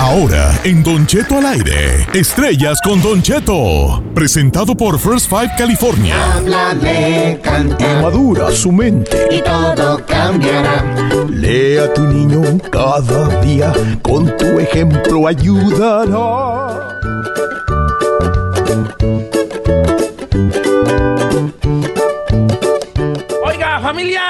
Ahora, en Don Cheto al aire, estrellas con Don Cheto, presentado por First Five California. Háblame, canta Madura su mente. y todo cambiará. Lea a tu niño cada día. Con tu ejemplo ayudará. Oiga, familia.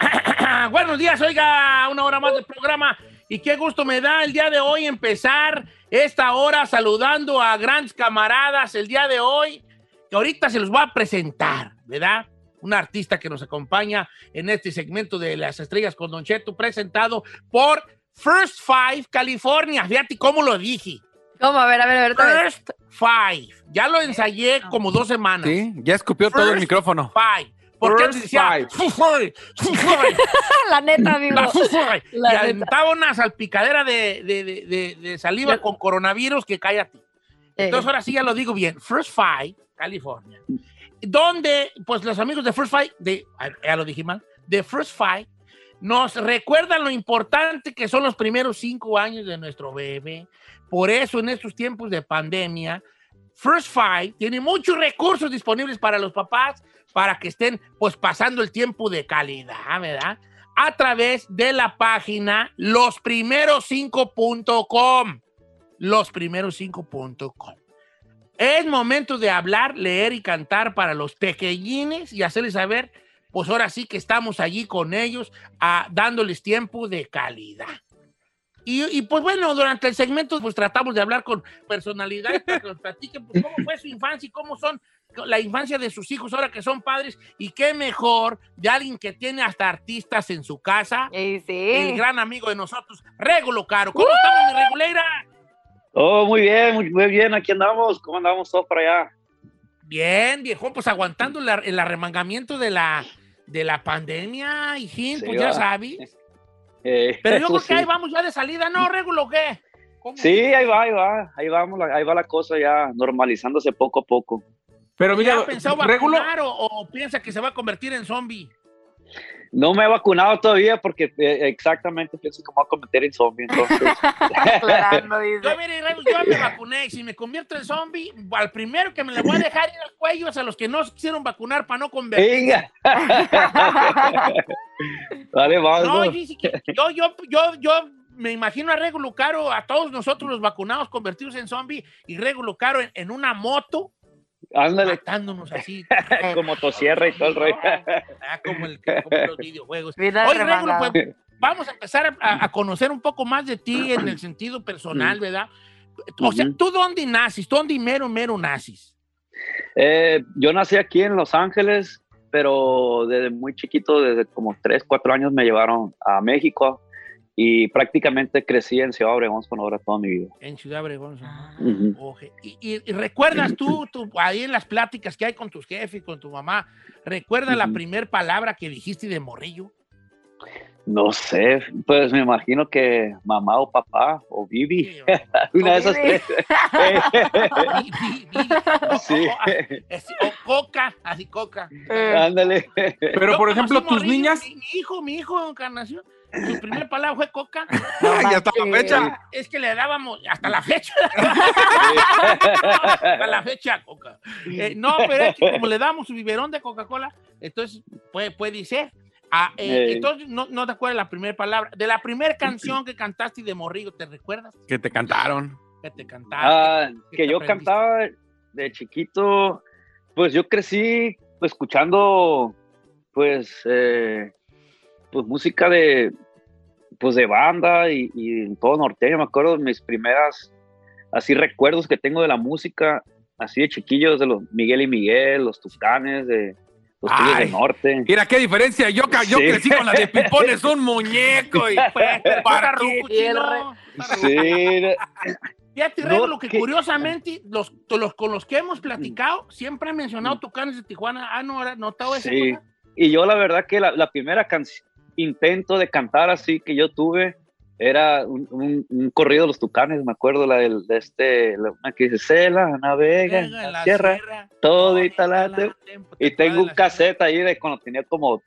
Buenos días, oiga, una hora más del programa. Y qué gusto me da el día de hoy empezar esta hora saludando a grandes camaradas el día de hoy, que ahorita se los voy a presentar, ¿verdad? Un artista que nos acompaña en este segmento de las estrellas con Don Cheto, presentado por First Five California. Fíjate cómo lo dije. ¿Cómo? A ver, a ver, a ver. First Five. Ya lo ensayé como dos semanas. Sí, ya escupió todo el First micrófono. Five. Porque First antes decía, five. "Fu- five, fu- five". La neta, amigo. La fufa, y La neta. aventaba una salpicadera de, de- de- de- de saliva Ya. con coronavirus que cállate. Entonces ahora sí ya lo digo bien. First Five, California. Donde, pues los amigos de First Five, de, ya lo dije mal, de First Five, nos recuerdan lo importante que son los primeros cinco años de nuestro bebé. Por eso en estos tiempos de pandemia, First Five tiene muchos recursos disponibles para los papás para que estén pues pasando el tiempo de calidad, ¿verdad? A través de la página losprimeros5.com. Losprimeros5.com. Es momento de hablar, leer y cantar para los pequeñines y hacerles saber, pues ahora sí que estamos allí con ellos, ah, dándoles tiempo de calidad. Y, y, pues bueno, durante el segmento pues tratamos de hablar con personalidades para que nos platiquen pues, cómo fue su infancia y cómo son la infancia de sus hijos ahora que son padres y qué mejor de alguien que tiene hasta artistas en su casa, Y sí. el gran amigo de nosotros, Regulo Caro. ¿Cómo estamos, mi Reguleira? Oh, muy bien, muy, muy bien, aquí andamos, ¿cómo andamos todos para allá? Bien, viejo, pues aguantando la- el arremangamiento de la, de la pandemia, hijín, Sí, pues ya sabes. Eh, Pero yo creo que ahí vamos ya de salida, ¿no, Regulo, qué? ¿Cómo? Sí, ahí va, ahí va, ahí vamos, ahí va la cosa ya normalizándose poco a poco. Pero ¿Ya mira, ha pensado Regulo, vacunar o, o piensa que se va a convertir en zombie? No me he vacunado todavía porque eh, exactamente pienso que me voy a convertir en zombie, entonces. Dice. Yo, mire, yo me vacuné y si me convierto en zombie, al primero que me le voy a dejar ir al cuello es a los que no se quisieron vacunar para no convertir. Venga. Dale, vamos. No, yo, yo, yo, yo me imagino a Regulo Caro, a todos nosotros los vacunados convertidos en zombie y Regulo Caro en, en una moto, Ándale, matándonos así, con motosierra y todo el rollo. ah, como, el, como los videojuegos. Mira, Oye, Regulo, pues vamos a empezar a, a conocer un poco más de ti en el sentido personal, ¿verdad? O sea. ¿tú dónde naces? ¿Tú dónde mero, mero naces? Eh, yo nací aquí en Los Ángeles, pero desde muy chiquito, desde como 3, 4 años me llevaron a México y prácticamente crecí en Ciudad Obregón, Sonora toda mi vida. En Ciudad Obregón. Y, y- y recuerdas tú, tú, ahí en las pláticas que hay con tus jefes, con tu mamá, ¿recuerdas la Ujú. primer palabra que dijiste de morrillo? No sé, pues me imagino que mamá o papá o Bibi, una de esas tres. O- coca, así coca. Eh, Ándale. pero Yo por ejemplo, tus morrillo, niñas, Mi, mi hijo, mi hijo, Encarnación, su primer palabra fue coca. Ay, hasta la fecha. Es que le dábamos, hasta la fecha, hasta la fecha coca. Eh, no, pero es que como le damos su biberón de Coca-Cola, entonces puede, puede ser. Ah, eh. Entonces, no, no te acuerdas la primera palabra. De la primera canción que cantaste de Morrillo, ¿te recuerdas? que te cantaron. Que te cantaron. Ah, ¿Qué que te yo aprendiste? cantaba de chiquito, pues yo crecí pues, escuchando pues eh, pues música de pues de banda y, y en todo norteño, me acuerdo de mis primeras así recuerdos que tengo de la música así de chiquillos de los Miguel y Miguel, los Tucanes de los Tigres Ay. del Norte. Mira qué diferencia. Yo, yo Sí. crecí con la de Pipón, es un muñeco. Y, Pues, chino. Sí, Fíjate, No, Rego, lo que que- curiosamente, los, los con los que hemos platicado, siempre han mencionado Tucanes de Tijuana. Ah, no, ¿has notado esa Sí. cosa? Y yo la verdad que la, la primera canción, intento de cantar así que yo tuve era un, un- un corrido de los tucanes, me acuerdo, la del, de este, la, una que dice, se la navega en la la la la tem-". tempo- Y tengo un cassette ahí de cuando tenía como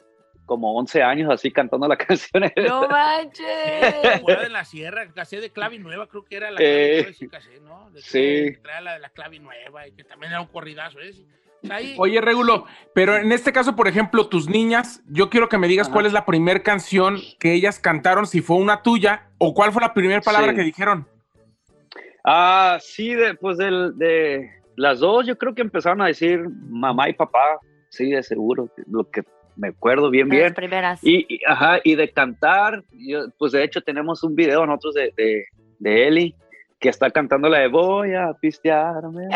como 11 años así cantando la canción. No manches. Fuera de la sierra, casé de clave nueva, creo que era la Eh, clave nueva, sí, casé, ¿no? De- sí. La de la clave nueva, y que también era un corridazo ese. Ahí- Oye, Regulo, pero en este caso, por ejemplo, tus niñas, yo quiero que me digas Ajá. cuál es la primera canción que ellas cantaron, si fue una tuya, o cuál fue la primera palabra Sí. que dijeron. Ah, sí, de, pues del- de las dos yo creo que empezaron a decir mamá y papá, sí, de seguro, lo que me acuerdo bien, Las bien. primeras. Y, y- ajá, y de cantar, yo, pues de hecho tenemos un video nosotros de, de, de Eli, que está cantando la de voy a pistearme.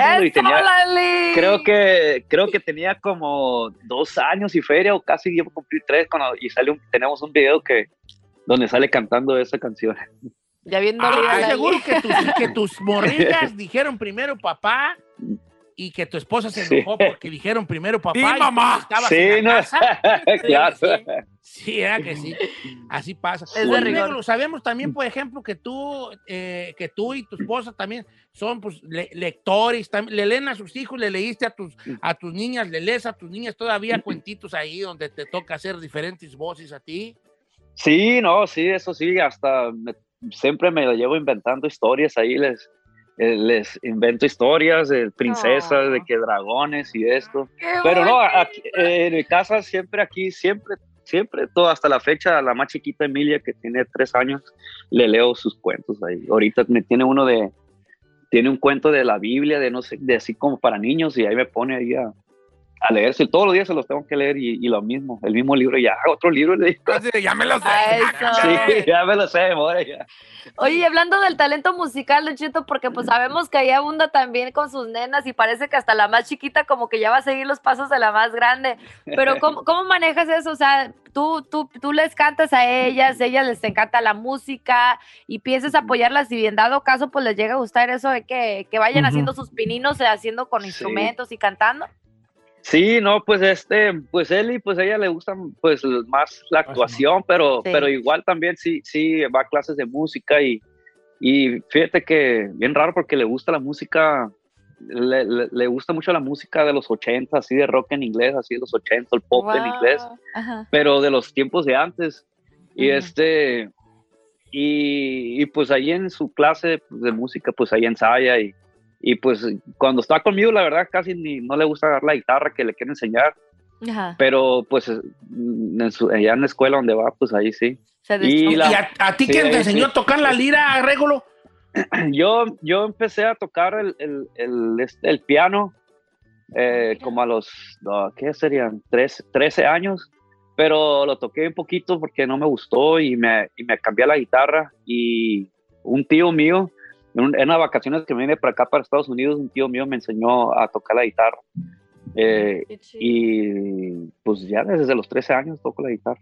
creo que creo que tenía como dos años y feria o casi iba a cumplir tres cuando y sale un- tenemos un video que donde sale cantando esa canción. Ya bien Ah, seguro que tus, que tus morrillas dijeron primero papá y que tu esposa se Sí. enojó porque dijeron primero papá. Sí, y mamá. estabas sí en la no casa. claro Sí, Sí, era que sí. Así pasa. de Oye, rigor. Negro, sabemos también, por ejemplo, que tú, eh, que tú y tu esposa también son pues, le- lectores, tam- le leen a sus hijos, le leíste a tus, a tus niñas, le lees a tus niñas todavía cuentitos ahí donde te toca hacer diferentes voces a ti. sí no sí eso sí hasta me- siempre me lo llevo inventando historias ahí les eh, les invento historias de princesas Oh. de que dragones y esto ¡Qué Pero no, aquí- eh, en mi casa siempre aquí, siempre, siempre, todo hasta la fecha, la más chiquita Emilia, que tiene tres años, le leo sus cuentos ahí. Ahorita me tiene uno de, tiene un cuento de la Biblia, de no sé, de así como para niños, y ahí me pone ahí a, a leerse. Todos los días se los tengo que leer y, y lo mismo, el mismo libro, ya, otro libro, le digo. Ya me lo sé. A. Sí, ya me lo sé, ya. Oye, y hablando del talento musical, Don Cheto, porque pues sabemos que ahí abunda también con sus nenas y parece que hasta la más chiquita como que ya va a seguir los pasos de la más grande. Pero ¿cómo, cómo manejas eso? O sea, tú, tú, tú les cantas a ellas, ellas les encanta la música y piensas apoyarlas y en dado caso pues les llega a gustar eso de que, que vayan haciendo sus pininos, eh, haciendo con Sí. instrumentos y cantando. Sí, no, pues este, pues Eli, pues a ella le gusta pues más la actuación, pero, Sí. pero igual también sí, sí va a clases de música y, y fíjate que bien raro porque le gusta la música, le, le- le gusta mucho la música de los 80, así de rock en inglés, así de los 80, el pop en Wow. inglés, Ajá. pero de los tiempos de antes. Y Ujú. este, y, y, pues ahí en su clase pues, de música, pues ahí ensaya y, y pues cuando está conmigo, la verdad casi ni, no le gusta dar la guitarra que le quiero enseñar, Ajá. pero pues mm, en su- allá en la escuela donde va, pues ahí sí. Y la- ¿Y a, a ti Sí, quién te enseñó sí. a tocar la lira, Régulo? Yo, yo empecé a tocar el, el, el, este, el piano eh, como a los, no, ¿qué serían? Tres- 13 años, pero lo toqué un poquito porque no me gustó y me, y me cambié a la guitarra y un tío mío, en, un- en unas vacaciones que me vine para acá, para Estados Unidos, un tío mío me enseñó a tocar la guitarra. Eh, y pues ya desde los 13 años toco la guitarra.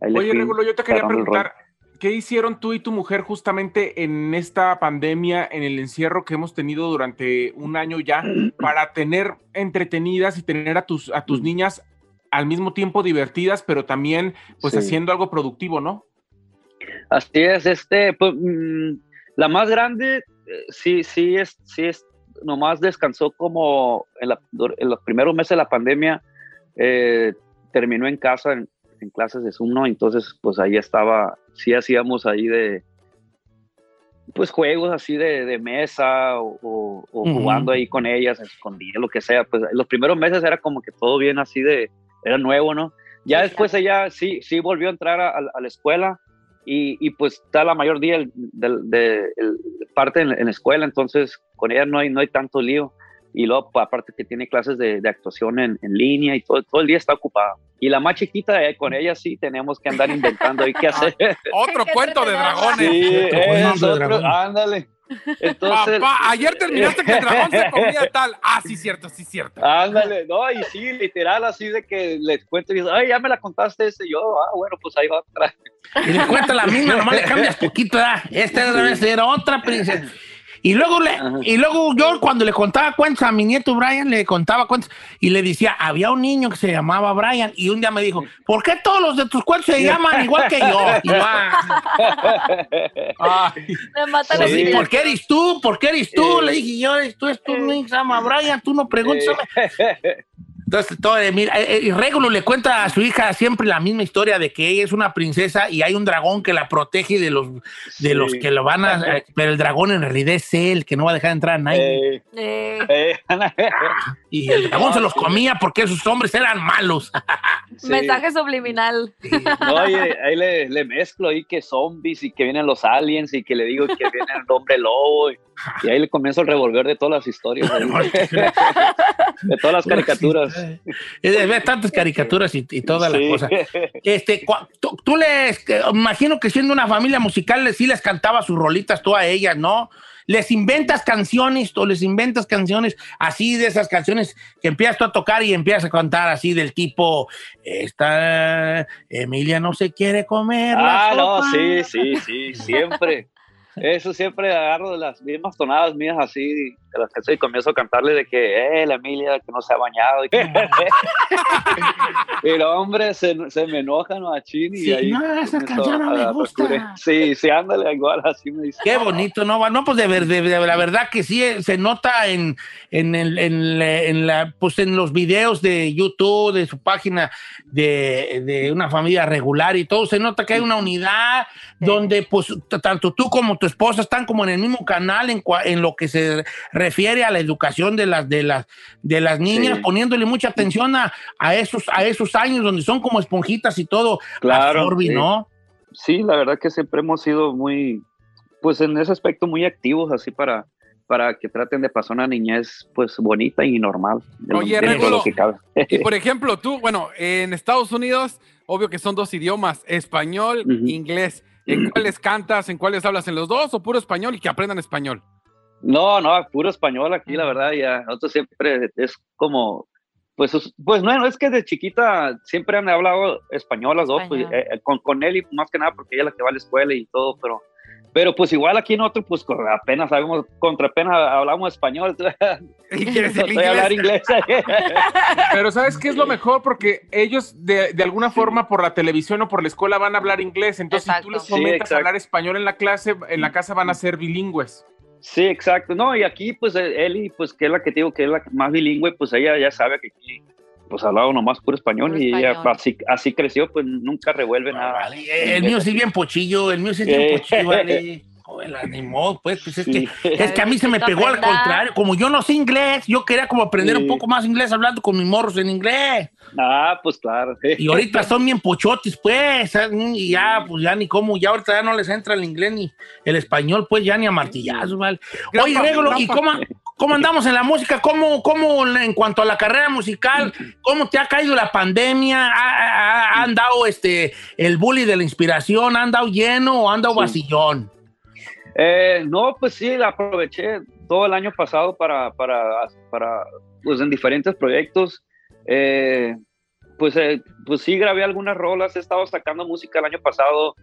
Ahí Oye, Regulo, yo te quería preguntar, ¿qué hicieron tú y tu mujer justamente en esta pandemia, en el encierro que hemos tenido durante un año ya, para tener entretenidas y tener a tus, a tus niñas al mismo tiempo divertidas, pero también pues Sí. haciendo algo productivo, ¿no? Así es, este, pues, mm, la más grande, eh, sí, sí es, sí es, nomás descansó como en, la- dur- en los primeros meses de la pandemia, eh, terminó en casa en, en clases de Zoom, ¿no? Entonces, pues ahí estaba, sí hacíamos ahí de, pues juegos así de, de mesa o, o- o Ujú. jugando ahí con ellas, escondidas, lo que sea. Pues los primeros meses era como que todo bien así de, era nuevo, ¿no? Ya después ella sí, sí volvió a entrar a, a la escuela y, y, pues está la mayor día del- del- de, el- parte en, en la escuela, entonces con ella no hay, no hay tanto lío. Y luego, pa- aparte que tiene clases de, de actuación en, en línea y todo, todo el día está ocupada. Y la más chiquita, eh, con ella sí tenemos que andar inventando ahí qué hacer. Otro cuento de dragones. Sí, es de otro- dragón. ándale. Entonces, Papá, ayer terminaste que el dragón se comía tal. Ah, sí, cierto, sí, cierto. Ándale, no, y sí, literal, así de que les cuento y dices, ay, ya me la contaste ese, y yo, ah, bueno, pues ahí va otra. Y le cuenta la misma, nomás le cambias poquito, ¿verdad? Esta debe ser otra princesa. Y luego, le, Ajá. y luego yo cuando le contaba cuentos a mi nieto Brian, le contaba cuentos y le decía, había un niño que se llamaba Brian y un día me dijo, ¿por qué todos los de tus cuentos se llaman igual que yo? Y yo, "Ah, Ay, Me mata la pues, ¿y Sí. ¿por qué eres tú? ¿Por qué eres tú? Eh. Le dije yo, eres tú, es tu niño, se llama Brian, tú no preguntas. Entonces, todo, mira, eh, eh, Regulo le cuenta a su hija siempre la misma historia de que ella es una princesa y hay un dragón que la protege de los, de los que lo van a... eh, Pero el dragón en realidad es él, que no va a dejar entrar a nadie. Eh, Eh, eh, Y el dragón se los comía porque esos hombres eran malos. sí. Mensaje subliminal. No, ahí le, le mezclo ahí que zombies y que vienen los aliens y que le digo que viene el hombre lobo. Y, y ahí le comienzo a revolver de todas las historias, de todas las caricaturas. Es de ver tantas caricaturas y, y toda la Sí. cosa. Este, cua- tú, tú les, imagino que siendo una familia musical, sí les cantaba sus rolitas tú a ellas, ¿no? Les inventas canciones o les inventas canciones así de esas canciones que empiezas tú a tocar y empiezas a cantar así del tipo, esta Emilia no se quiere comer. Ah, no, sopa". sí, sí, sí, siempre. Eso siempre agarro de las mismas tonadas mías así, de las canciones y comienzo a cantarle de que, eh, la Emilia que no se ha bañado. Y, que- y los hombres se, se me enojan a Chini Sí, y ahí. no, esa canción no me gusta. Sí, sí, ándale, igual, así me dice. Qué bonito, ¿no? No, pues de, de- de- la verdad que sí eh, se nota en, en, el- en la- en la, pues en los videos de YouTube, de su página de, de una familia regular y todo, se nota que hay una unidad donde pues tanto tú como tu esposa están como en el mismo canal en, en lo que se refiere a la educación de las, de las, de las niñas, Sí. poniéndole mucha atención a, a, esos, a esos años donde son como esponjitas y todo, Claro, absorbe, sí. ¿no? Sí, la verdad que siempre hemos sido muy, pues en ese aspecto muy activos, así para, para que traten de pasar una niñez pues bonita y normal. de lo- Oye, dentro de Regulo, lo que cabe. Y por ejemplo, tú, bueno, en Estados Unidos, obvio que son dos idiomas, español, Ujú. inglés. ¿En cuáles cantas, en cuáles hablas en los dos o puro español y que aprendan español? No, no, puro español aquí, la verdad, ya. Nosotros siempre es como, pues, es- pues no, es que de chiquita siempre han hablado español las dos, pues, eh, con, con Nelly más que nada porque ella es la que va a la escuela y todo, pero, pero pues igual aquí nosotros, pues apenas sabemos, contra apenas hablamos español, ¿Y quieres no sé hablar inglés. Pero ¿sabes qué es lo mejor? Porque ellos de, de alguna forma por la televisión o por la escuela van a hablar inglés. Entonces, si tú les Exacto. Sí, exacto. hablar español en la clase, en la casa van a ser bilingües. Sí, exacto. No, y aquí, pues, eh, Eli, pues, que es la que te digo que es la más bilingüe, pues ella ya sabe que aquí, pues, hablaba nomás puro español Puro y ella así, así creció, pues, nunca revuelve nada. vale, El mío sí bien pochillo, el mío sí bien pochillo, vale. Joder, la- ni modo, pues, pues es Sí. que es que a mí se me pegó al contrario. Como yo no sé inglés, yo quería como aprender Sí. un poco más inglés hablando con mis morros en inglés. Ah, pues, claro. Y ahorita son bien pochotes, pues. ¿sabes? Y ya, pues ya ni cómo, ya ahorita ya no les entra el inglés ni el español, pues ya ni a martillazos, ¿vale? Oye, Grapa, Regulo, ¿y cómo, cómo andamos en la música? ¿Cómo, ¿Cómo, en cuanto a la carrera musical, cómo te ha caído la pandemia? ¿Ha, ha- ha andado este, el bully de la inspiración? ¿Ha andado lleno o ha andado Sí. vacillón? Eh, no, pues sí, la aproveché todo el año pasado para, para, para pues en diferentes proyectos. Eh, pues, eh, pues sí, grabé algunas rolas, he estado sacando música el año pasado,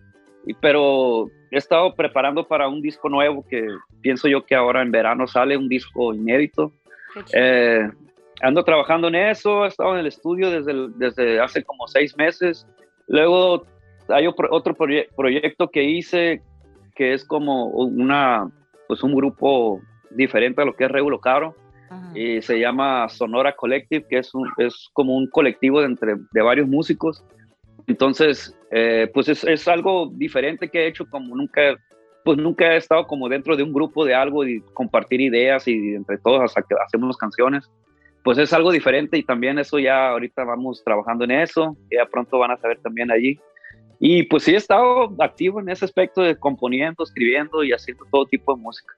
pero he estado preparando para un disco nuevo que pienso yo que ahora en verano sale un disco inédito. Eh, ando trabajando en eso, he estado en el estudio desde, el- desde hace como seis meses. Luego hay otro, otro proye- proyecto que hice que es como una, pues un grupo diferente a lo que es Regulo Caro Ajá. y se llama Sonora Collective, que es, un- es como un colectivo de, entre, de varios músicos. Entonces, eh, pues es, es algo diferente que he hecho como nunca, pues nunca he estado como dentro de un grupo de algo y compartir ideas y entre todos hasta que hacemos canciones. Pues es algo diferente y también eso ya ahorita vamos trabajando en eso, ya pronto van a saber también allí. Y pues sí he estado activo en ese aspecto de componiendo, escribiendo y haciendo todo tipo de música.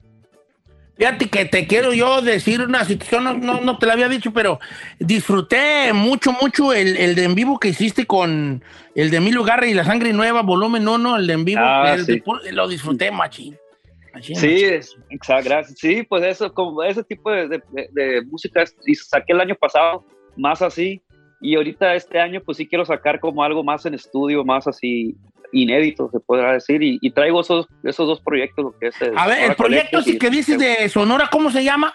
Fíjate que te quiero yo decir una situación, no, no, no te la había dicho, pero disfruté mucho, mucho el, el de en vivo que hiciste con el de Emilio Garra y La Sangre Nueva, volumen 1, el de en vivo, Ah, el de sí. lo disfruté, machín. Machín, Sí, exacto, gracias. Sí, pues eso, como ese tipo de, de- de- música saqué el año pasado más así y ahorita este año pues sí quiero sacar como algo más en estudio, más así inédito se podrá decir y, y traigo esos, esos dos proyectos, lo que es el A ver, el Sonora proyecto Collective ese que y- dices de Sonora, ¿cómo se llama?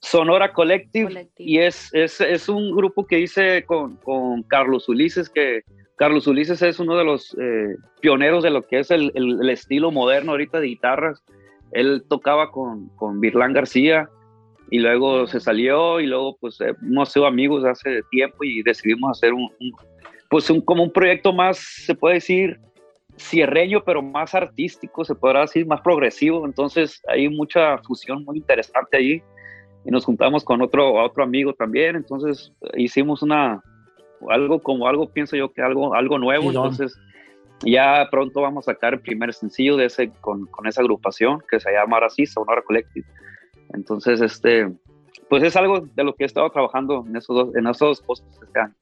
Sonora Collective, Collective. y es, es, es un grupo que hice con, con Carlos Ulises, que Carlos Ulises es uno de los eh, pioneros de lo que es el, el- el estilo moderno ahorita de guitarras. Él tocaba con, con Virlán García y luego se salió y luego pues eh, hemos sido amigos hace tiempo y decidimos hacer un, un- pues un, como un proyecto más, se puede decir, cierreño, pero más artístico, se podrá decir, más progresivo. Entonces hay mucha fusión muy interesante ahí. Y nos juntamos con otro, otro amigo también. Entonces hicimos una, algo como algo, pienso yo que algo, algo nuevo. Chidón. Entonces ya pronto vamos a sacar el primer sencillo de ese, con, con esa agrupación que se llama ahora sí, Sonora Collective. Entonces, este, pues es algo de lo que he estado trabajando en esos dos, en esos dos cosas este año.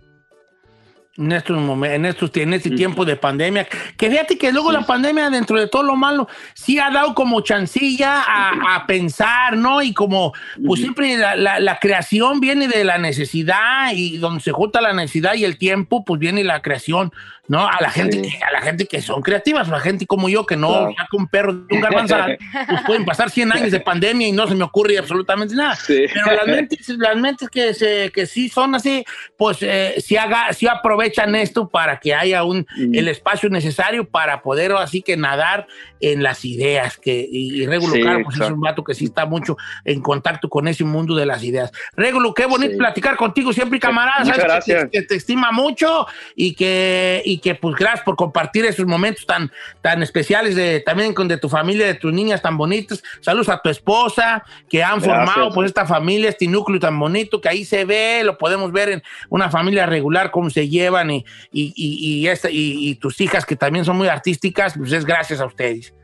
En estos momentos, en estos, en este tiempo de pandemia, que fíjate que luego la pandemia, dentro de todo lo malo, sí ha dado como chancilla a, a pensar, ¿no? Y como, pues siempre la, la- la creación viene de la necesidad y donde se junta la necesidad y el tiempo, pues viene la creación, ¿no? A la gente, Sí. a la gente que son creativas, a la gente como yo que no Claro. saca un perro de un garbanzal, pues pueden pasar 100 años de pandemia y no se me ocurre absolutamente nada. Sí. Pero las mentes, las mentes que, se, que sí son así, pues eh, sí, haga, sí aprovechan esto para que haya un, Mm. el espacio necesario para poder así que nadar en las ideas. Que, y, y Régulo Sí, Caro, pues es exacto. un vato que sí está mucho en contacto con ese mundo de las ideas. Régulo, qué bonito Sí. platicar contigo siempre, camarada. Muchas Sabes que te- gracias. Que, te estima mucho y que, y que pues gracias por compartir esos momentos tan, tan especiales de, también con de tu familia, de tus niñas tan bonitas. Saludos a tu esposa que han Gracias. formado pues esta familia, este núcleo tan bonito que ahí se ve, lo podemos ver en una familia regular, cómo se llevan y, y, y, y esta- y- y tus hijas que también son muy artísticas, pues es gracias a ustedes.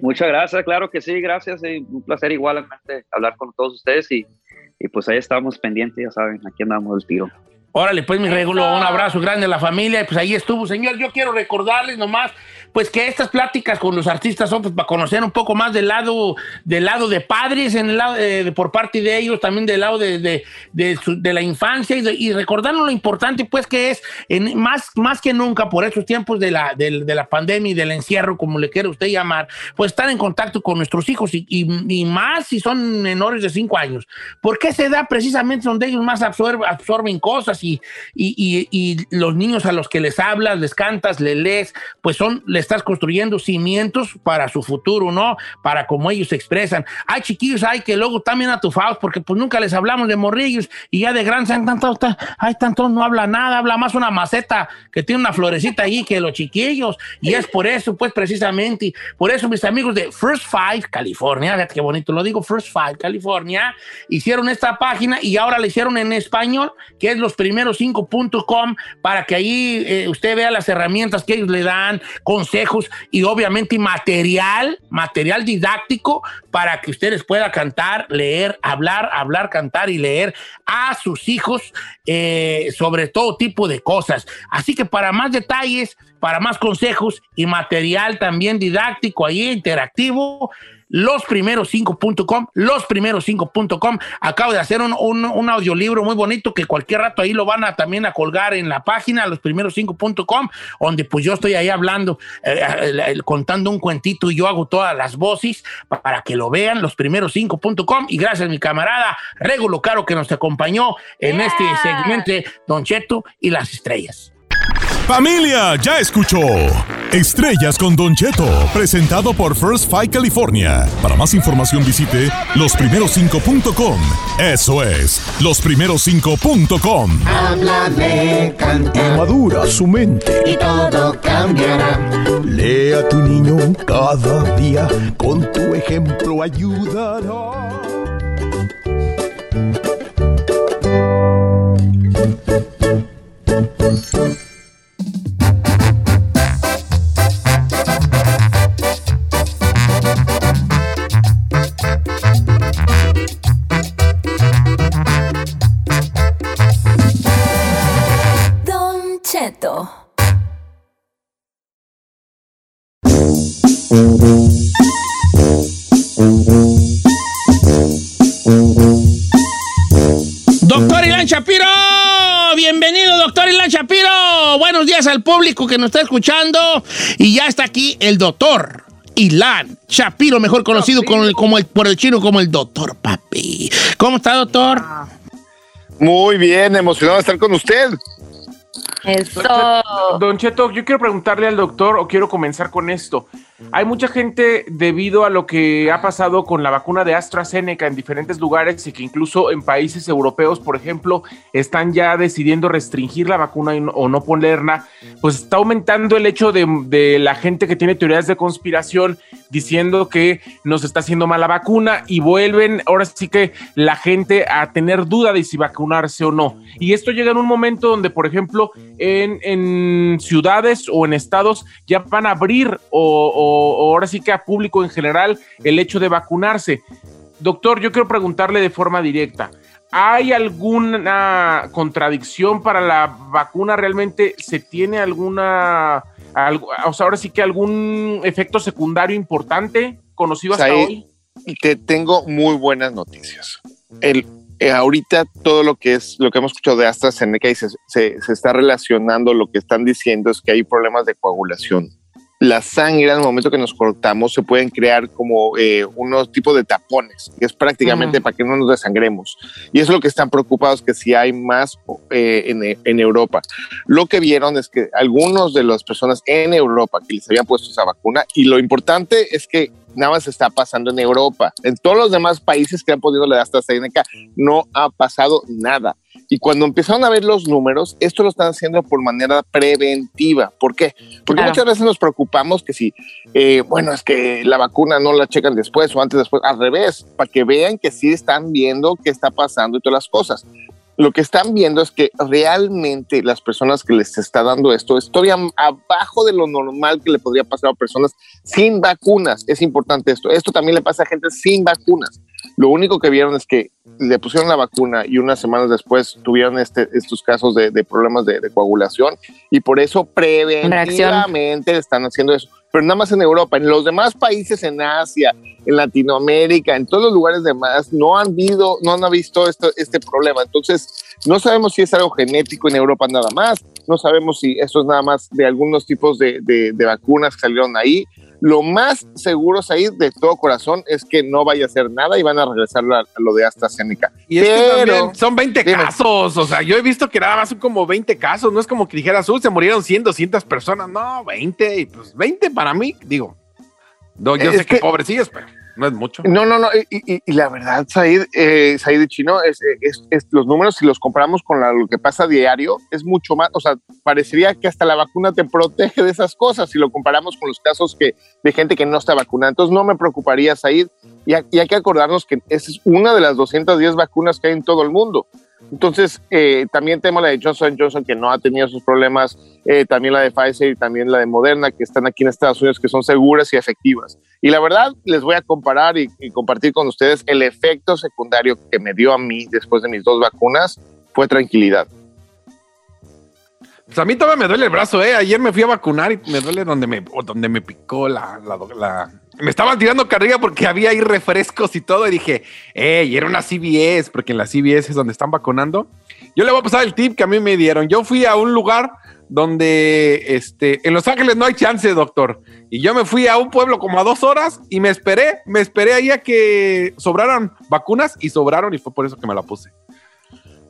Muchas gracias, claro que sí, gracias. y un placer igualmente hablar con todos ustedes y, y pues ahí estamos pendientes, ya saben, aquí andamos el tiro. Órale, pues mi regulo, un abrazo grande a la familia. y Pues ahí estuvo, señor. Yo quiero recordarles nomás, pues que estas pláticas con los artistas son pues, para conocer un poco más del lado, del lado de padres, en el lado eh, por parte de ellos, también del lado de, de, de su- de la infancia y, y recordarnos lo importante, pues que es en, más, más que nunca por estos tiempos de la, de la pandemia y del encierro, como le quiera usted llamar, pues estar en contacto con nuestros hijos y, y- y más si son menores de 5 años. Porque esa edad precisamente donde ellos más absorben, absorben cosas y, y- los niños a los que les hablas, les cantas, les lees, pues son, estás construyendo cimientos para su futuro, ¿no? Para como ellos se expresan. Hay chiquillos, hay que luego también atufados porque pues nunca les hablamos de morrillos y ya de grandes, hay tantos, hay tantos, no habla nada, habla más una maceta que tiene una florecita ahí que los chiquillos. Y es por eso, pues precisamente, por eso mis amigos de First Five, California, fíjate qué bonito lo digo, First Five, California, hicieron esta página y ahora la hicieron en español, que es los primeros 5.com, para que ahí eh, usted vea las herramientas que ellos le dan, consejos y obviamente material, material didáctico para que ustedes puedan cantar, leer, hablar, hablar, cantar y leer a sus hijos eh, sobre todo tipo de cosas. Así que para más detalles, para más consejos y material también didáctico ahí interactivo, losprimeros5.com, losprimeros5.com. Acabo de hacer un, un, un audiolibro muy bonito que cualquier rato ahí lo van a también a colgar en la página, losprimeros5.com, donde pues yo estoy ahí hablando, eh, contando un cuentito y yo hago todas las voces pa- para que lo vean, losprimeros5.com. Y gracias a mi camarada Regulo Caro que nos acompañó en este segmento Don Cheto y las estrellas. Familia, ya escuchó. Estrellas con Don Cheto, presentado por First Five California. Para más información visite losprimeros5.com. Eso es, losprimeros5.com. Háblale, canta Madura su mente. y todo cambiará. Lea a tu niño cada día. Con tu ejemplo ayudará. Doctor Ilan Shapiro, bienvenido, doctor Ilan Shapiro. Buenos días al público que nos está escuchando. Y ya está aquí el doctor Ilan Shapiro, mejor conocido como el, como el- por el chino como el doctor Papi. ¿Cómo está, doctor? Muy bien, emocionado de estar con usted. Don Cheto, yo quiero preguntarle al doctor, o quiero comenzar con esto. Hay mucha gente debido a lo que ha pasado con la vacuna de AstraZeneca en diferentes lugares y que incluso en países europeos, por ejemplo, están ya decidiendo restringir la vacuna o no ponerla, pues está aumentando el hecho de, la gente que tiene teorías de conspiración diciendo que nos está haciendo mala vacuna y vuelven ahora sí que la gente a tener duda de si vacunarse o no. Y esto llega en un momento donde, por ejemplo, en, ciudades o en estados ya van a abrir o- o ahora sí que a público en general el hecho de vacunarse. Doctor, yo quiero preguntarle de forma directa. ¿Hay alguna contradicción para la vacuna? ¿Realmente se tiene alguna, algo- o sea, ahora sí que algún efecto secundario importante conocido hasta Said, hoy? te tengo muy buenas noticias. El, eh, ahorita todo lo que es lo que hemos escuchado de AstraZeneca y se, se- se está relacionando, lo que están diciendo es que hay problemas de coagulación. La sangre al momento que nos cortamos se pueden crear como eh, unos tipos de tapones, que es prácticamente Ujú. para que no nos desangremos. Y eso es lo que están preocupados, que si hay más eh, en, en Europa. Lo que vieron es que algunos de las personas en Europa que les habían puesto esa vacuna, y lo importante es que nada más está pasando en Europa. En todos los demás países que han podido la AstraZeneca no ha pasado nada. Y cuando empezaron a ver los números, esto lo están haciendo por manera preventiva. ¿Por qué? Porque Claro. muchas veces nos preocupamos que si, eh, bueno, es que la vacuna no la checan después o antes después, al revés, para que vean que sí están viendo qué está pasando y todas las cosas. Lo que están viendo es que realmente las personas que les está dando esto es todavía abajo de lo normal que le podría pasar a personas sin vacunas. Es importante esto. Esto también le pasa a gente sin vacunas. Lo único que vieron es que le pusieron la vacuna y unas semanas después tuvieron este, estos casos de, de problemas de, de coagulación y por eso preventivamente están haciendo eso. Pero nada más en Europa, en los demás países en Asia, en Latinoamérica, en todos los lugares demás, no han visto, no han visto esto, este problema. Entonces, no sabemos si es algo genético en Europa nada más, no sabemos si esto es nada más de algunos tipos de, de- de vacunas que salieron ahí. Lo más seguro, ahí de todo corazón, es que no vaya a hacer nada y van a regresar a, lo de AstraZeneca. Y es que Pero- también son 20 casos, o sea, yo he visto que nada más son como 20 casos, no es como que dijeras, uy, se murieron 100, 200 personas, no, 20, y pues 20 para mí, digo, no, yo Es sé que, que- pobrecillos, pero no es mucho. No, no, no. Y, la verdad, Said, eh, Said Chino, es, es- los números, si los comparamos con lo que pasa diario, es mucho más. O sea, parecería que hasta la vacuna te protege de esas cosas si lo comparamos con los casos que, de gente que no está vacunada. Entonces, no me preocuparía, Said. Y, y hay que acordarnos que esa es una de las 210 vacunas que hay en todo el mundo. Entonces, eh, también tenemos la de Johnson Johnson, que no ha tenido sus problemas, eh, también la de Pfizer y también la de Moderna, que están aquí en Estados Unidos, que son seguras y efectivas. Y la verdad, les voy a comparar y, compartir con ustedes el efecto secundario que me dio a mí después de mis dos vacunas, fue tranquilidad. Pues a mí todavía me duele el brazo, ¿eh? Ayer me fui a vacunar y me duele donde me, donde me picó la, la- Me estaban tirando carrilla porque había ahí refrescos y todo y dije, ¡ey! Era una CVS, porque en la CVS es donde están vacunando. Yo le voy a pasar el tip que a mí me dieron. Yo fui a un lugar donde, este, en Los Ángeles no hay chance, doctor. Y yo me fui a un pueblo como a dos horas y me esperé, me esperé ahí a que sobraran vacunas y sobraron y fue por eso que me la puse.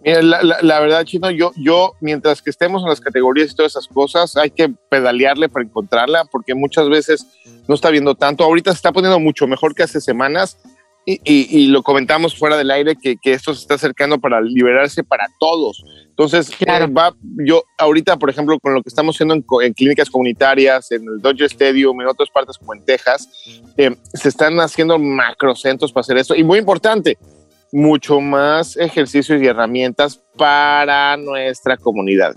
Mira, la, la- la verdad, Chino, yo, yo, mientras que estemos en las categorías y todas esas cosas, hay que pedalearle para encontrarla, porque muchas veces no está viendo tanto. Ahorita se está poniendo mucho mejor que hace semanas, y, y- y lo comentamos fuera del aire, que, que esto se está acercando para liberarse para todos. Entonces, eh, va, yo ahorita, por ejemplo, con lo que estamos haciendo en, en clínicas comunitarias, en el Dodger Stadium, en otras partes como en Texas, eh, se están haciendo macrocentros para hacer esto. Y muy importante, mucho más ejercicios y herramientas para nuestra comunidad.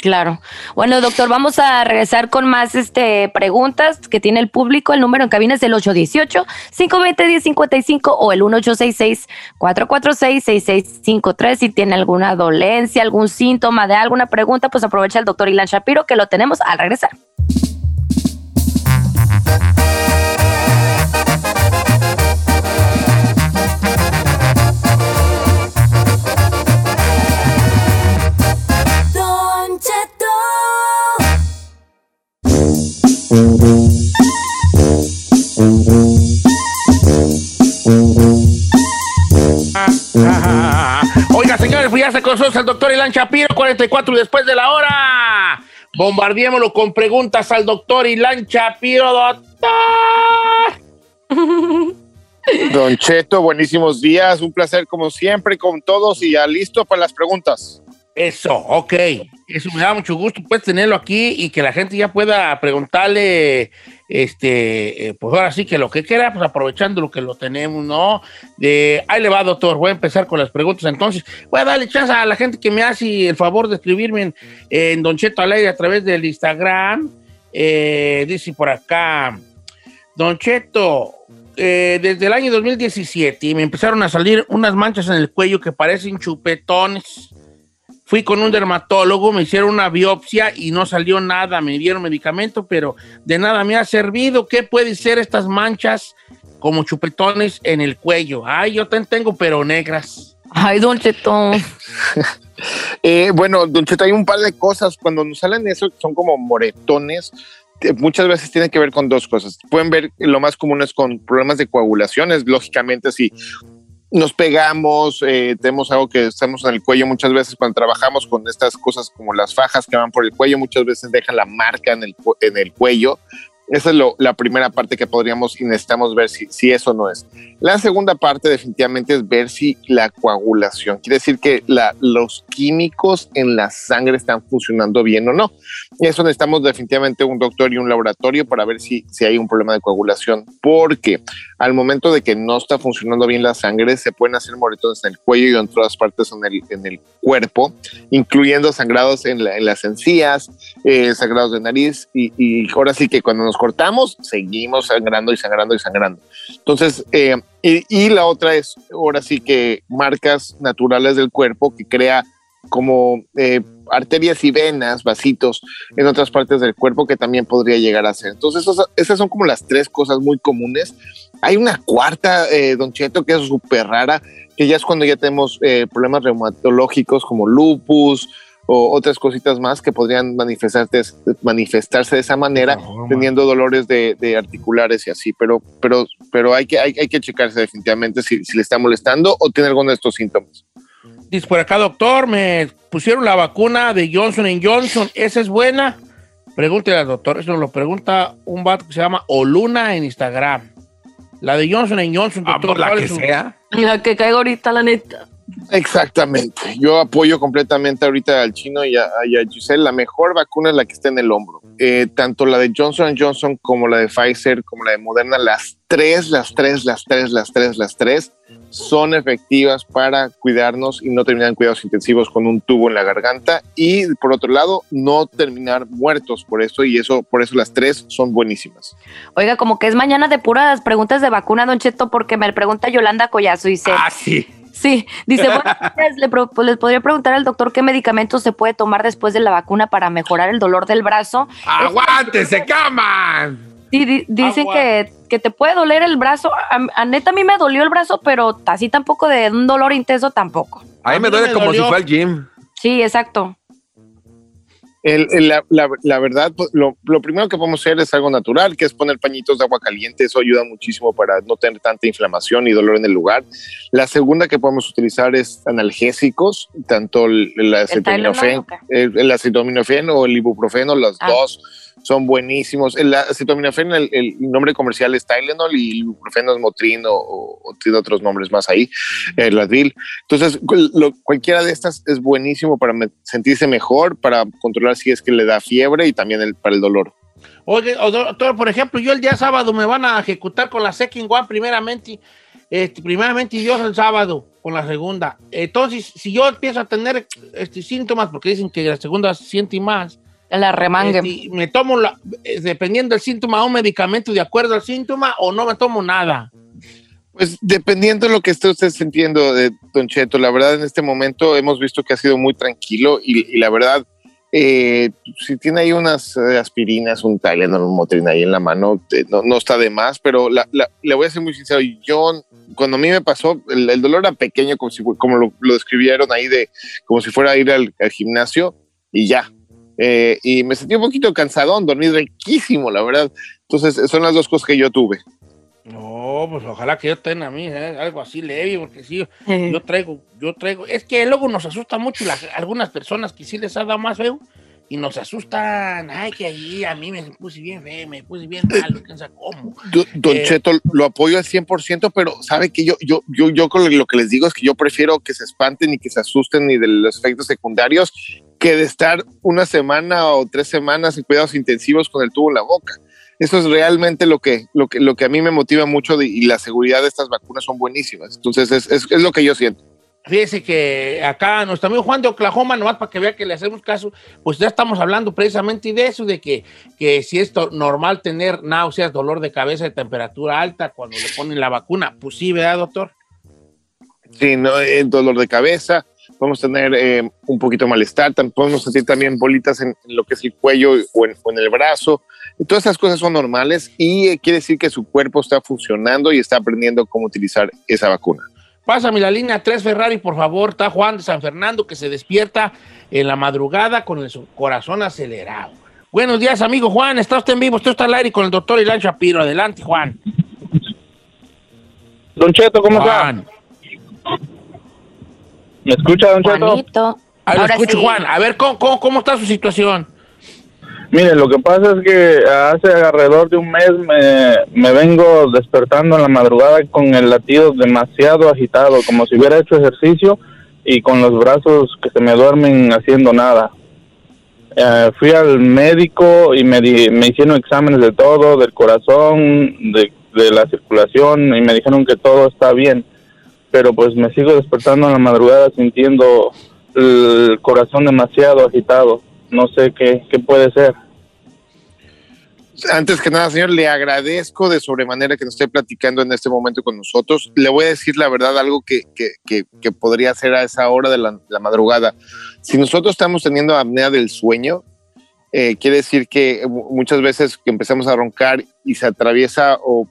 Claro. Bueno, doctor, vamos a regresar con más este, preguntas que tiene el público. El número en cabina es el 818-520-1055 o el 1866-446-6653. Si tiene alguna dolencia, algún síntoma de alguna pregunta, pues aprovecha el doctor Ilan Shapiro, que lo tenemos al regresar. Oiga, señores, pues ya se con nosotros doctor Ilan Shapiro, 44 y después de la hora. Bombardeémoslo con preguntas al doctor Ilan Chapiro, doctor. Don Cheto, buenísimos días. Un placer como siempre con todos y ya listo para las preguntas. Eso, ok. Eso me da mucho gusto, pues, tenerlo aquí y que la gente ya pueda preguntarle, este, eh, pues ahora sí que lo que quiera, pues aprovechando lo que lo tenemos, ¿no? De, ahí le va, doctor. Voy a empezar con las preguntas. Entonces, voy a darle chance a la gente que me hace el favor de escribirme en, en Don Cheto Alegre a través del Instagram. Eh, dice por acá, Don Cheto, eh, desde el año 2017 me empezaron a salir unas manchas en el cuello que parecen chupetones. Fui con un dermatólogo, me hicieron una biopsia y no salió nada, me dieron medicamento, pero de nada me ha servido. ¿Qué puede ser estas manchas como chupetones en el cuello? Ay, yo también tengo, pero negras. Ay, Don Cheto. Eh, bueno, Don Cheto, hay un par de cosas. Cuando nos salen eso, son como moretones. Muchas veces tienen que ver con dos cosas. Pueden ver, lo más común es con problemas de coagulaciones. Lógicamente, si nos pegamos, eh, tenemos algo que estamos en el cuello muchas veces cuando trabajamos con estas cosas como las fajas que van por el cuello, muchas veces dejan la marca en el, en el cuello. Esa es lo- la primera parte que podríamos y necesitamos ver si, si eso no es. La segunda parte definitivamente es ver si la coagulación, quiere decir que la- los químicos en la sangre están funcionando bien o no. Eso necesitamos definitivamente un doctor y un laboratorio para ver si, si hay un problema de coagulación, porque al momento de que no está funcionando bien la sangre, se pueden hacer moretones en el cuello y en todas partes en el, en el cuerpo, incluyendo sangrados en, la- en las encías, eh, sangrados de nariz, y, y ahora sí que cuando nos cortamos, seguimos sangrando y sangrando y sangrando. Entonces, eh, y, la otra es, ahora sí que marcas naturales del cuerpo que crea como eh, arterias y venas, vasitos en otras partes del cuerpo que también podría llegar a ser. Entonces, esas, esas son como las tres cosas muy comunes. Hay una cuarta, eh, Don Cheto, que es súper rara, que ya es cuando ya tenemos eh, problemas reumatológicos como lupus o otras cositas más que podrían manifestarse, manifestarse de esa manera, teniendo dolores de, de articulares y así, pero, pero, pero hay, que, hay, hay que checarse definitivamente si, si le está molestando o tiene alguno de estos síntomas. Dice por acá, doctor, me pusieron la vacuna de Johnson Johnson. ¿Esa es buena? Pregúntele al doctor. Eso lo pregunta un vato que se llama Oluna en Instagram. La de Johnson Johnson, Ah, doctor. por la ¿cuál que es su- sea. La que caigo ahorita, la neta. Exactamente. Yo apoyo completamente ahorita al chino y a, y a Giselle. La mejor vacuna es la que está en el hombro. Eh, tanto la de Johnson Johnson como la de Pfizer, como la de Moderna, las tres, las tres, las tres, las tres, las tres son efectivas para cuidarnos y no terminar en cuidados intensivos con un tubo en la garganta. Y por otro lado, no terminar muertos por eso. Y eso, por eso las tres son buenísimas. Oiga, como que es mañana de puras preguntas de vacuna, Don Cheto, porque me pregunta Yolanda Collazo y dice... Ah, sí. Sí, dice, bueno, le pro- pues, les podría preguntar al doctor qué medicamentos se puede tomar después de la vacuna para mejorar el dolor del brazo. ¡Aguántese, cama! Sí, di- dicen que, que te puede doler el brazo. A, a neta, a mí me dolió el brazo, pero así tampoco de un dolor intenso tampoco. A mí A me mí duele me como dolió. si fuera al gym. Sí, exacto. El- el- la, la- la verdad, pues, lo, lo primero que podemos hacer es algo natural, que es poner pañitos de agua caliente. Eso ayuda muchísimo para no tener tanta inflamación y dolor en el lugar. La segunda que podemos utilizar es analgésicos, tanto el, el acetaminofén, Tylenol, ¿o el, acetaminofén o el ibuprofeno, los Ah. dos son buenísimos. El acetaminofén, el, el nombre comercial es Tylenol y ibuprofeno es Motrin o, o- o tiene otros nombres más ahí, el Advil. Entonces, lo- cualquiera de estas es buenísimo para me- sentirse mejor, para controlar si es que le da fiebre y también el, para el dolor. Oye, doctor, por ejemplo, yo el día sábado me van a ejecutar con la Second One primeramente. Este, primeramente Dios el sábado con la segunda. Entonces, si yo empiezo a tener este, síntomas, porque dicen que la segunda se siente más, La remangue. este, me tomo, la, eh, dependiendo del síntoma, un medicamento de acuerdo al síntoma o no me tomo nada. Pues dependiendo de lo que esté usted sintiendo, de Don Cheto, la verdad en este momento hemos visto que ha sido muy tranquilo y, y la verdad, eh, si tiene ahí unas eh, aspirinas, un Tylenol, un Motrin ahí en la mano, eh, no, no está de más, pero la- la- le voy a ser muy sincero, yo cuando a mí me pasó, el, el dolor era pequeño, como, si, como lo, lo describieron ahí, de como si fuera a ir al, al gimnasio y ya. Eh, y me sentí un poquito cansadón, dormí riquísimo, la verdad. Entonces, son las dos cosas que yo tuve. No, pues ojalá que yo tenga a mí ¿eh? algo así leve, porque sí, Eh, yo traigo, yo traigo. Es que luego nos asusta mucho las, algunas personas que sí les ha dado más feo. y nos asustan. Ay, que ahí a mí me puse bien feo, me puse bien malo, quién sabe cómo. Do- Don Eh, Cheto, lo apoyo al 100%, pero sabe que yo, yo, yo, yo con lo que les digo es que yo prefiero que se espanten y que se asusten ni de los efectos secundarios que de estar una semana o tres semanas en cuidados intensivos con el tubo en la boca. Eso es realmente lo que, lo que, lo que a mí me motiva mucho de- y la seguridad de estas vacunas son buenísimas. Entonces es, es, es lo que yo siento. Fíjese que acá nuestro amigo Juan de Oklahoma, nomás para que vea que le hacemos caso, pues ya estamos hablando precisamente de eso, de que, que si es normal tener náuseas, dolor de cabeza, de temperatura alta cuando le ponen la vacuna. Pues sí, ¿verdad, doctor? Sí, no, eh, dolor de cabeza, podemos tener eh, un poquito de malestar, podemos sentir también bolitas en, en lo que es el cuello o en, o en el brazo. Y todas esas cosas son normales y eh, quiere decir que su cuerpo está funcionando y está aprendiendo cómo utilizar esa vacuna. Pásame la línea 3 Ferrari, por favor. Está Juan de San Fernando que se despierta en la madrugada con el su- corazón acelerado. Buenos días, amigo Juan. Está usted en vivo, usted está al aire con el doctor Ilan Shapiro. Adelante, Juan. Don Cheto, ¿cómo Juan. está? ¿Me escucha, Don Cheto? Juanito. A ver, Ahora escucho, sí. Juan. A ver, ¿cómo, cómo, cómo está su situación? Mire, lo que pasa es que hace alrededor de un mes me, me vengo despertando en la madrugada con el latido demasiado agitado, como si hubiera hecho ejercicio y con los brazos que se me duermen haciendo nada. Eh, fui al médico y me, di- me hicieron exámenes de todo, del corazón, de, de la circulación y me dijeron que todo está bien, pero pues me sigo despertando en la madrugada sintiendo el corazón demasiado agitado. No sé qué, qué puede ser. Antes que nada, señor, le agradezco de sobremanera que nos esté platicando en este momento con nosotros. Le voy a decir la verdad, algo que, que, que, podría ser a esa hora de la, la madrugada. Si nosotros estamos teniendo apnea del sueño, eh, quiere decir que mu- muchas veces que empezamos a roncar y se atraviesa o,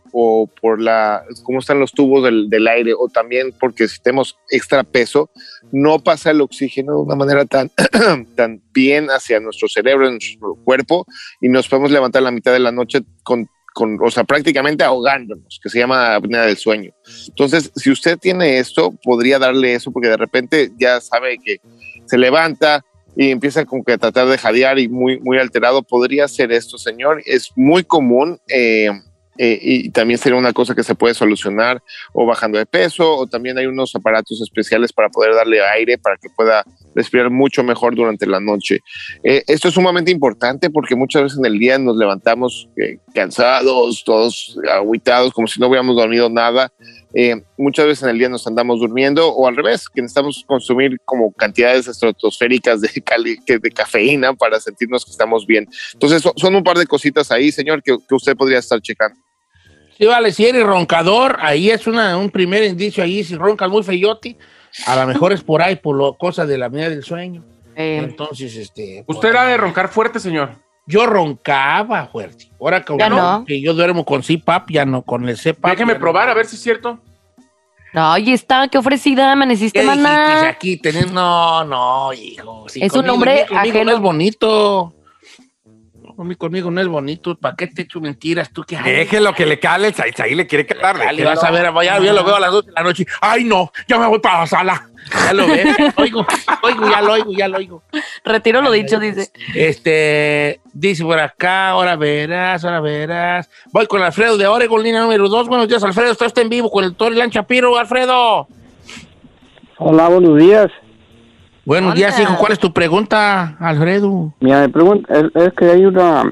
por la, cómo están los tubos del, aire o también porque si tenemos extra peso, no pasa el oxígeno de una manera tan, tan bien hacia nuestro cerebro, nuestro cuerpo y nos podemos levantar la mitad de la noche con, con, o sea, prácticamente ahogándonos, que se llama apnea del sueño. Entonces, si usted tiene esto, podría darle eso porque de repente ya sabe que se levanta y empieza como que a tratar de jadear y muy, muy alterado. Podría ser esto, señor. Es muy común eh, eh, y también sería una cosa que se puede solucionar o bajando de peso o también hay unos aparatos especiales para poder darle aire para que pueda respirar mucho mejor durante la noche. Eh, esto es sumamente importante porque muchas veces en el día nos levantamos eh, cansados, todos aguitados, como si no hubiéramos dormido nada. Eh, muchas veces en el día nos andamos durmiendo o al revés, que necesitamos consumir como cantidades estratosféricas de, cali- de cafeína para sentirnos que estamos bien. Entonces son, son un par de cositas ahí, señor, que, que usted podría estar checando. Sí, vale, si eres roncador, ahí es una, un primer indicio ahí, si roncas muy feyote, a lo mejor es por ahí, por lo, cosa de la medida del sueño. Entonces, este... ¿Usted era de roncar fuerte, señor? Yo roncaba fuerte. Ahora que, Ya no. que yo duermo con CPAP, ya no, con el CPAP. Déjeme no. probar a ver si es cierto. No, oye, está, qué ofrecida, amaneciste, ¿Qué maná. aquí? Tenés- No, no, hijo. sí, Es un hombre ajeno. no es bonito. Conmigo, conmigo no es bonito. ¿Para qué te echo mentiras tú? ¿Qué Déjelo que le cale, el Saí le quiere calar. Dale, déjelo. vas a ver, ya, ya lo veo a las 12 de la noche. Ay, no, ya me voy para la sala. Ya lo ves, oigo, oigo, ya lo oigo, ya lo oigo. Retiro lo dicho, dice. Este, dice por acá, ahora verás, ahora verás. Voy con Alfredo de Oregon, línea número 2. Buenos días, Alfredo. Está usted en vivo con el Tori Lanchapiro, Alfredo. Hola, buenos días. Buenos Hola. días, hijo. ¿Cuál es tu pregunta, Alfredo? Mira, mi pregunta es, es que hay una,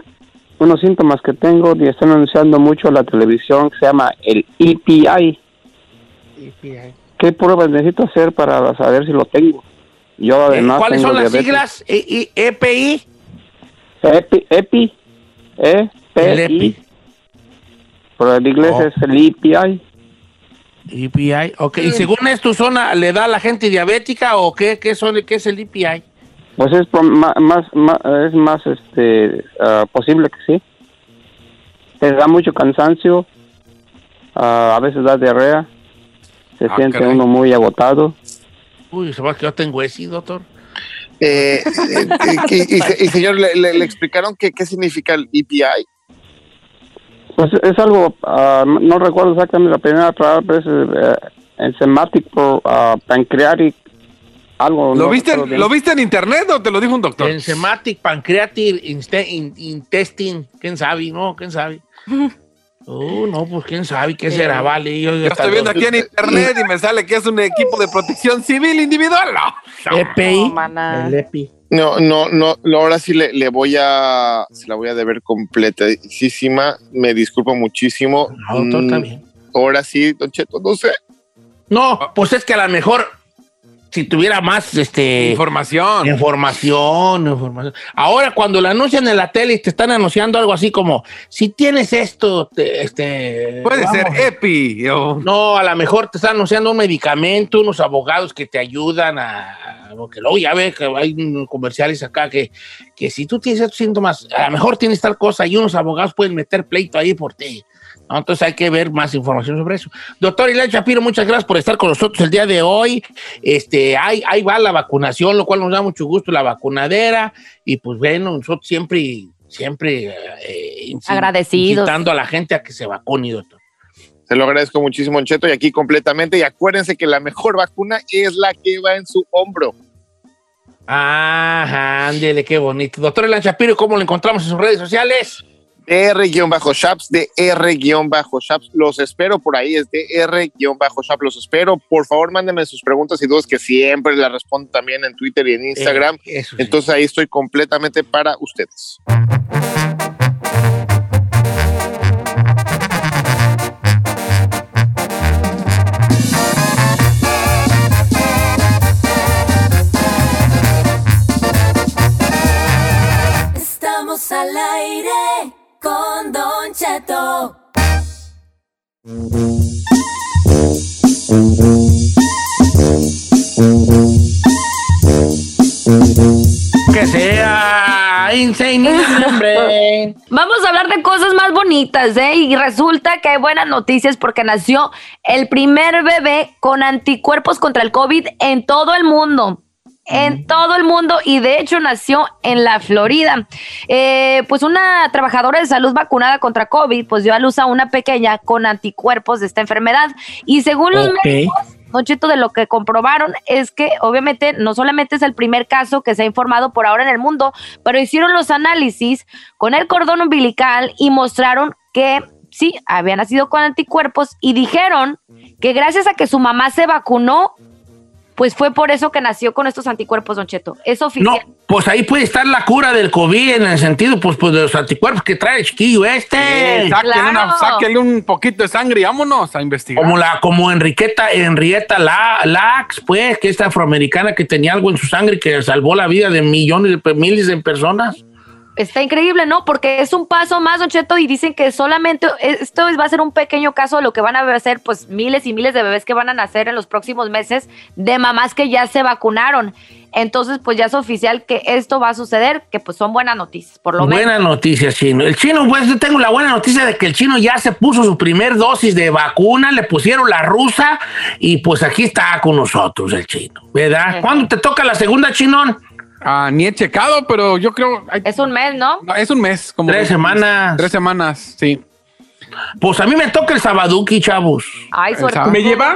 unos síntomas que tengo y están anunciando mucho en la televisión que se llama el EPI. ¿Qué pruebas necesito hacer para saber si lo tengo? Yo Eh, además ¿Cuáles tengo son las diabetes. siglas? E- I- EPI. EPI, EPI, E, P, El EPI. I. Pero en inglés Oh. es el EPI. EPI, ok. ¿Y según es tu zona, le da a la gente diabética o qué, qué, son, qué es el EPI? Pues es más, más, es más este, ah, posible que sí. Te da mucho cansancio, ah, a veces da diarrea, se Ah, siente caray. uno muy agotado. Uy, se va que yo tengo ese, doctor. Eh, eh, y, y- y, señor, ¿le, le- le explicaron qué, qué significa el EPI? Pues es algo, ah, no recuerdo exactamente la primera palabra, pero es eh, enzymatic pro- ah, pancreatic algo. ¿Lo no viste, bien. ¿Lo viste en internet o te lo dijo un doctor? Enzymatic Pancreatic Inste- in- Intestine. ¿Quién sabe? No, ¿quién sabe? Oh, no, pues quién sabe qué será, vale. Yo, Yo estoy viendo aquí en internet y me sale que es un equipo de protección civil individual. No. EPI. No. El EPI. No, no, no, no, ahora sí le, le voy a, se la voy a deber completísima. Me disculpo muchísimo. No, doctor, está Mm. Ahora sí, Don Cheto, no sé. No, pues es que a lo mejor si tuviera más este Información. información, información. Ahora cuando lo anuncian en la tele y te están anunciando algo así como si tienes esto, te- este Puede vamos. ser EPI. o- No, a lo mejor te están anunciando un medicamento, unos abogados que te ayudan a. Porque luego ya ves que hay comerciales acá que, que si tú tienes estos síntomas, a lo mejor tienes tal cosa y unos abogados pueden meter pleito ahí por ti. ¿No? Entonces hay que ver más información sobre eso. Doctor Ilan Shapiro, muchas gracias por estar con nosotros el día de hoy. Este, ahí, ahí va la vacunación, lo cual nos da mucho gusto, la vacunadera. Y pues bueno, nosotros siempre, siempre eh, Agradecidos. incitando a la gente a que se vacune, doctor. Se lo agradezco muchísimo, Cheto, y aquí completamente. Y acuérdense que la mejor vacuna es la que va en su hombro. Ajá, ándele, qué bonito. Doctor Elan Shapiro, ¿cómo lo encontramos en sus redes sociales? DR-Shaps, de R-Shaps. Los espero por ahí, es de R-Shaps. Los espero. Por favor, mándenme sus preguntas y dudas que siempre las respondo también en Twitter y en Instagram. Eh, sí. Entonces ahí estoy completamente para ustedes. Estamos al aire Que sea insane. Vamos a hablar de cosas más bonitas, ¿eh? Y resulta que hay buenas noticias porque nació el primer bebé con anticuerpos contra el COVID en todo el mundo. En todo el mundo y de hecho nació en la Florida. Eh, pues una trabajadora de salud vacunada contra COVID, pues dio a luz a una pequeña con anticuerpos de esta enfermedad. Y según los Ok. médicos, Don Cheto, de lo que comprobaron es que obviamente no solamente es el primer caso que se ha informado por ahora en el mundo, pero hicieron los análisis con el cordón umbilical y mostraron que sí, había nacido con anticuerpos y dijeron que gracias a que su mamá se vacunó, pues fue por eso que nació con estos anticuerpos, Don Cheto. Es No, oficial. pues ahí puede estar la cura del COVID en el sentido pues, pues de los anticuerpos que trae el chiquillo este. Eh, sáquenle, claro. una- sáquenle un poquito de sangre y vámonos a investigar. Como la, como Enriqueta, Henrietta La, Lax, pues, que esta afroamericana que tenía algo en su sangre que salvó la vida de millones de miles de personas. Está increíble, ¿no? Porque es un paso más, Don Cheto, y dicen que solamente esto va a ser un pequeño caso de lo que van a hacer, pues miles y miles de bebés que van a nacer en los próximos meses de mamás que ya se vacunaron. Entonces, pues ya es oficial que esto va a suceder, que pues son buenas noticias, por lo menos. Buena noticia, chino. El chino, pues tengo la buena noticia de que el chino ya se puso su primer dosis de vacuna, le pusieron la rusa y pues aquí está con nosotros el chino, ¿verdad? Ajá. ¿Cuándo te toca la segunda, chinón? Ah, ni he checado, pero yo creo. ay, Es un mes, ¿no? no, es un mes. Como Tres semanas. Tres semanas, sí. Pues a mí me toca el sabaduki, chavos. Ay, suerte. ¿Me lleva?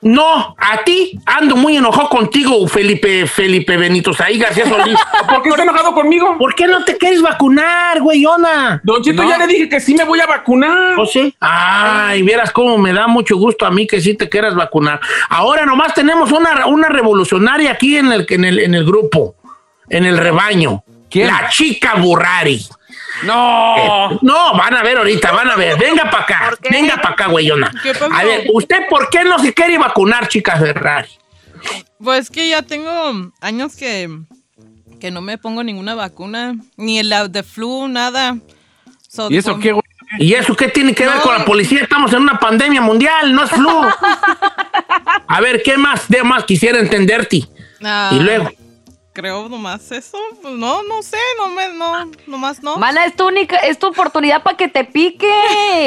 No, a ti ando muy enojado contigo, Felipe, Felipe Benito Saí García Solís. ¿Por qué está enojado conmigo? ¿Por qué no te quieres vacunar, güeyona? Don Cheto, No. ya le dije que sí me voy a vacunar. ¿O sí? Ay, vieras cómo me da mucho gusto a mí que sí te quieras vacunar. Ahora nomás tenemos una, una revolucionaria aquí en el, en, el, en el grupo, en el rebaño. ¿Quién? La chica Burrari. No. No, van a ver ahorita, van a ver. Venga para acá, venga para acá, güeyona. ¿Qué pasó? A ver, ¿usted por qué no se quiere vacunar, chica Ferrari? Pues que ya tengo años que, que no me pongo ninguna vacuna, ni la de flu, nada. So, ¿Y eso qué, güey? ¿Y eso qué tiene que ver No. con la policía? Estamos en una pandemia mundial, no es flu. A ver, ¿qué más? De más quisiera entenderte. Ah, Y luego. Creo nomás eso. Pues no, no sé, no me, no, nomás no. Mana, es tu única, es tu oportunidad para que te pique.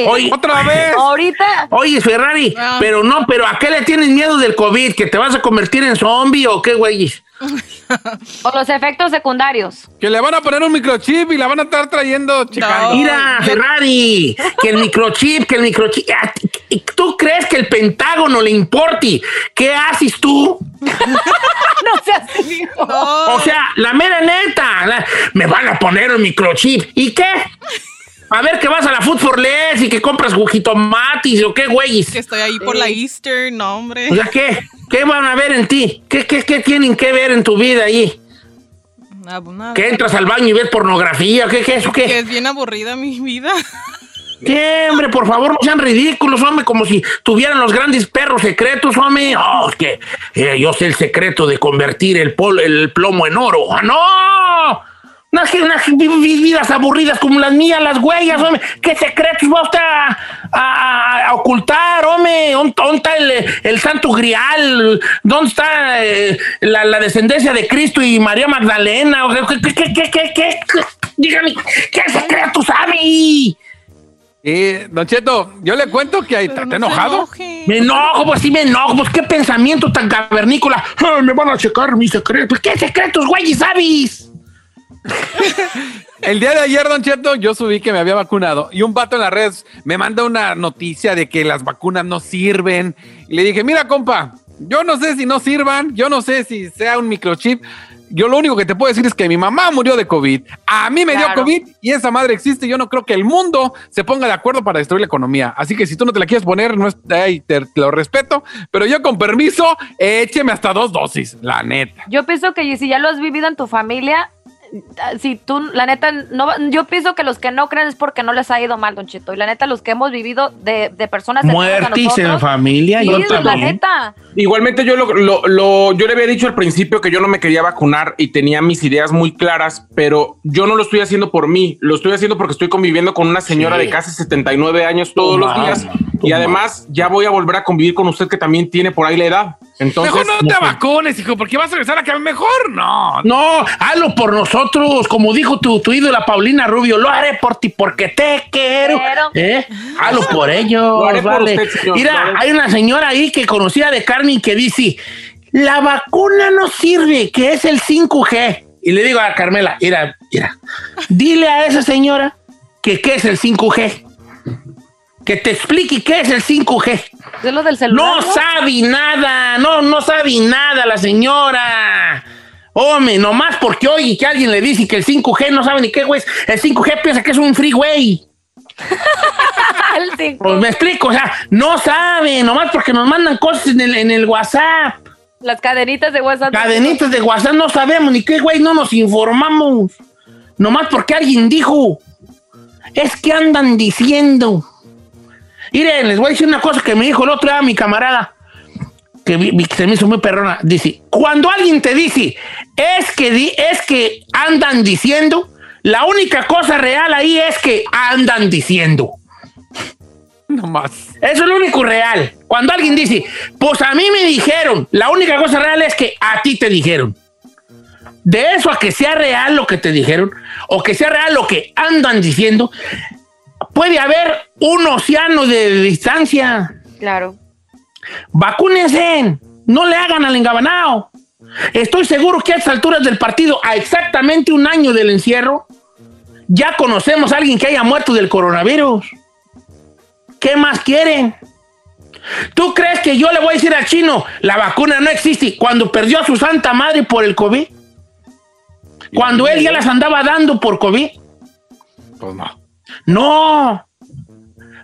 Oye, ¡Otra vez! Ahorita. Oye, Ferrari, Ah. pero no, pero ¿a qué le tienes miedo del COVID? ¿Que te vas a convertir en zombie o qué, güey? O los efectos secundarios. Que le van a poner un microchip y la van a estar trayendo checando. Mira, yo- Ferrari, que el microchip, que el microchip. Ah, ¿Tú crees que el Pentágono le importe? ¿Qué haces tú? O sea, la mera neta. la- me van a poner un microchip. ¿Y qué? A ver que vas a la Food for Less y que compras jitomatis o qué, güeyes. Que estoy ahí por la Easter, no, hombre. O sea, ¿qué? ¿Qué van a ver en ti? ¿Qué, qué, qué tienen que ver en tu vida ahí? Nada, pues nada. ¿Que entras al baño y ves pornografía? ¿Qué, qué, eso Que qué? es bien aburrida mi vida. ¿Qué, hombre? Por favor, no sean ridículos, hombre, como si tuvieran los grandes perros secretos, hombre. Oh, es que eh, yo sé el secreto de convertir el, pol- el plomo en oro. ¡Ah, no! Unas, unas vi- vi- vidas aburridas como las mías, las huellas, hombre. ¿Qué secretos va usted a, a- a ocultar, hombre? ¿Dónde dónde está el, el santo grial? ¿Dónde está eh, la, la descendencia de Cristo y María Magdalena? ¿Qué, qué, qué, qué, qué, qué? Dígame, ¿qué secretos sabe? Eh, Don Cheto, yo le cuento que está está enojado. Me enojo, pues sí me enojo, pues qué pensamiento tan cavernícola. Ah, me van a checar mis secretos. ¿Qué secretos, güey, sabes? El día de ayer, Don Cheto, yo subí que me había vacunado y un vato en las redes me manda una noticia de que las vacunas no sirven. Y le dije, mira, compa, yo no sé si no sirvan, yo no sé si sea un microchip. Yo lo único que te puedo decir es que mi mamá murió de COVID. A mí me dio. COVID y esa madre existe. Yo no creo que el mundo se ponga de acuerdo para destruir la economía. Así que si tú no te la quieres poner, no es, ay, te, te lo respeto. Pero yo con permiso, écheme hasta dos dosis, la neta. Yo pienso que si ya lo has vivido en tu familia, si tú, la neta, no, yo pienso que los que no creen es porque no les ha ido mal, Don Chito. Y la neta, los que hemos vivido de, de personas Muertis en familia. sí, yo la también. neta. Igualmente yo lo, lo- lo- yo le había dicho al principio que yo no me quería vacunar y tenía mis ideas muy claras, pero yo no lo estoy haciendo por mí, lo estoy haciendo porque estoy conviviendo con una señora Sí. de casi 79 años todos los días y además ya voy a volver a convivir con usted que también tiene por ahí la edad. Entonces, mejor no te vacunes, hijo, porque vas a regresar a que mejor no. No, hazlo por nosotros, como dijo tu, tu ídola Paulina Rubio, lo haré por ti porque te quiero. ¿Eh? Hazlo por ellos. Por vale. usted, señor, lo Mira, hay una señora ahí que conocía de Carmen que dice, la vacuna no sirve, que es el 5G. Y le digo a Carmela, mira, mira, dile a esa señora que qué es el 5G. Que te explique qué es el 5G. Es lo del celular. No sabe nada, no, no sabe nada la señora. Hombre, nomás porque oye que alguien le dice que el 5G no sabe ni qué, güey. El 5G piensa que es un freeway. Pues me explico, o sea, no sabe, nomás porque nos mandan cosas en el, en el WhatsApp. Las cadenitas de WhatsApp. Cadenitas de WhatsApp, no sabemos ni qué, güey, no nos informamos. Nomás porque alguien dijo. Es que andan diciendo. Miren, les voy a decir una cosa que me dijo el otro día mi camarada, que vi- que se me hizo muy perrona. Dice, cuando alguien te dice, es que, di- es que andan diciendo, la única cosa real ahí es que andan diciendo. No más. Eso es lo único real. Cuando alguien dice, pues a mí me dijeron, la única cosa real es que a ti te dijeron. De eso a que sea real lo que te dijeron, o que sea real lo que andan diciendo, puede haber un océano de distancia. Claro. Vacúnense, no le hagan al engabanao. Estoy seguro que a estas alturas del partido, a exactamente un año del encierro, ya conocemos a alguien que haya muerto del coronavirus. ¿Qué más quieren? ¿Tú crees que yo le voy a decir al chino, la vacuna no existe cuando perdió a su santa madre por el COVID? Cuando él ya las andaba dando por COVID. Pues no. No.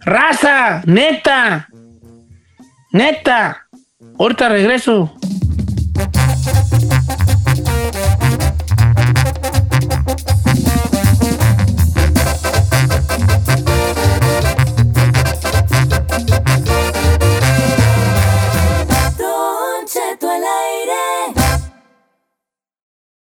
Raza, neta. Neta. Ahorita regreso.